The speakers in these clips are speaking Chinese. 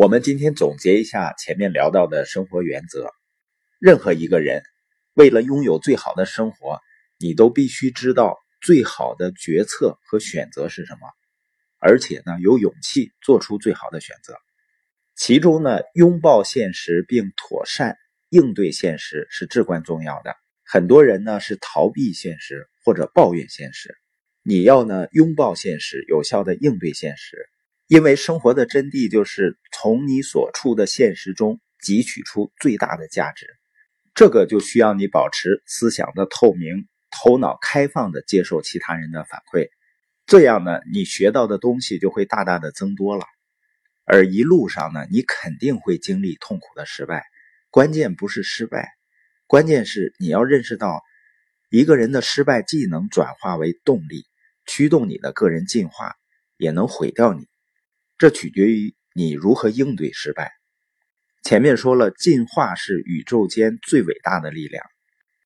我们今天总结一下前面聊到的生活原则。任何一个人为了拥有最好的生活，你都必须知道最好的决策和选择是什么，而且呢，有勇气做出最好的选择。其中呢，拥抱现实并妥善应对现实是至关重要的。很多人呢是逃避现实或者抱怨现实，你要呢拥抱现实，有效的应对现实。因为生活的真谛就是从你所处的现实中汲取出最大的价值，这个就需要你保持思想的透明，头脑开放的接受其他人的反馈，这样呢，你学到的东西就会大大的增多了。而一路上呢，你肯定会经历痛苦的失败，关键不是失败，关键是你要认识到，一个人的失败既能转化为动力，驱动你的个人进化，也能毁掉你。这取决于你如何应对失败。前面说了，进化是宇宙间最伟大的力量，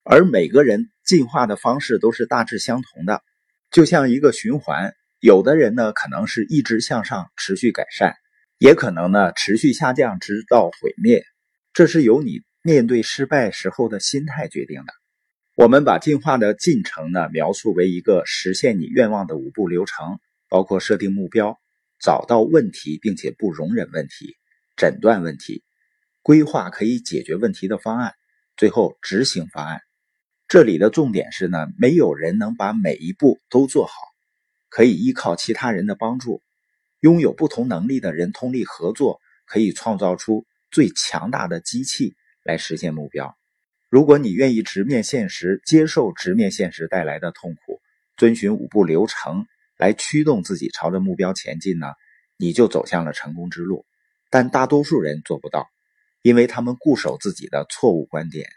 而每个人进化的方式都是大致相同的，就像一个循环。有的人呢，可能是一直向上，持续改善；也可能呢，持续下降，直到毁灭。这是由你面对失败时候的心态决定的。我们把进化的进程呢，描述为一个实现你愿望的五步流程，包括设定目标。找到问题，并且不容忍问题，诊断问题，规划可以解决问题的方案，最后执行方案。这里的重点是呢，没有人能把每一步都做好，可以依靠其他人的帮助。拥有不同能力的人通力合作，可以创造出最强大的机器来实现目标。如果你愿意直面现实，接受直面现实带来的痛苦，遵循五步流程。来驱动自己朝着目标前进呢，你就走向了成功之路。但大多数人做不到，因为他们固守自己的错误观点。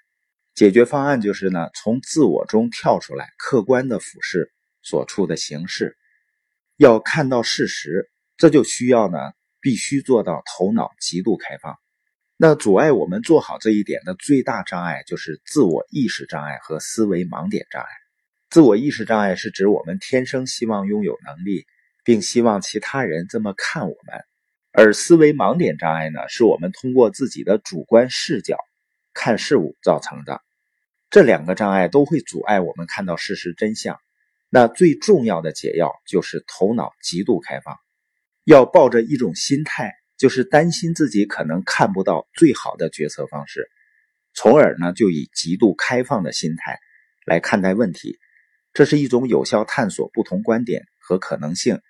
解决方案就是呢，从自我中跳出来，客观的俯视所处的形势，要看到事实。这就需要呢，必须做到头脑极度开放。那阻碍我们做好这一点的最大障碍，就是自我意识障碍和思维盲点障碍。自我意识障碍是指我们天生希望拥有能力，并希望其他人这么看我们；而思维盲点障碍呢，是我们通过自己的主观视角看事物造成的。这两个障碍都会阻碍我们看到事实真相。那最重要的解药就是头脑极度开放，要抱着一种心态，就是担心自己可能看不到最好的决策方式，从而呢，就以极度开放的心态来看待问题。这是一种有效探索不同观点和可能性，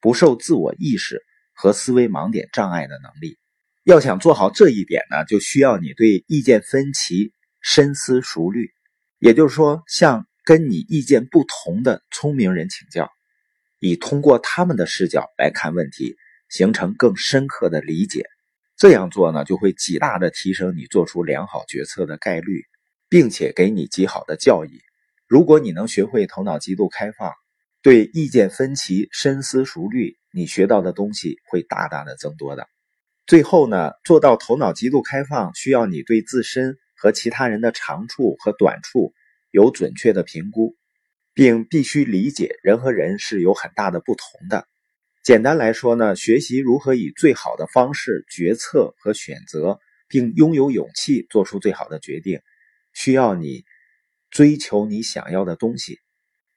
不受自我意识和思维盲点障碍的能力。要想做好这一点呢，就需要你对意见分歧深思熟虑，也就是说，向跟你意见不同的聪明人请教，以通过他们的视角来看问题，形成更深刻的理解。这样做呢，就会极大的提升你做出良好决策的概率，并且给你极好的教益。如果你能学会头脑极度开放，对意见分歧深思熟虑，你学到的东西会大大的增多的。最后呢，做到头脑极度开放，需要你对自身和其他人的长处和短处有准确的评估，并必须理解人和人是有很大的不同的。简单来说呢，学习如何以最好的方式决策和选择，并拥有勇气做出最好的决定，需要你。追求你想要的东西。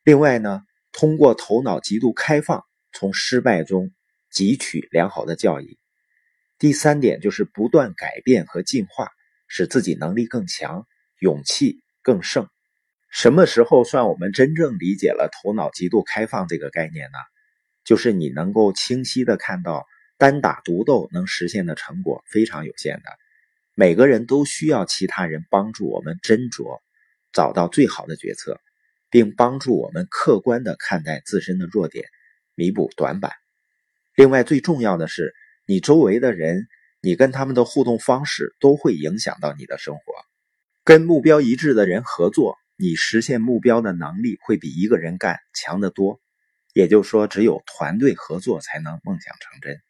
另外呢，通过头脑极度开放，从失败中汲取良好的教益。第三点就是不断改变和进化，使自己能力更强，勇气更盛。什么时候算我们真正理解了头脑极度开放这个概念呢？就是你能够清晰的看到，单打独斗能实现的成果非常有限的。每个人都需要其他人帮助我们斟酌。找到最好的决策，并帮助我们客观的看待自身的弱点，弥补短板。另外，最重要的是，你周围的人，你跟他们的互动方式都会影响到你的生活。跟目标一致的人合作，你实现目标的能力会比一个人干强得多。也就是说，只有团队合作才能梦想成真。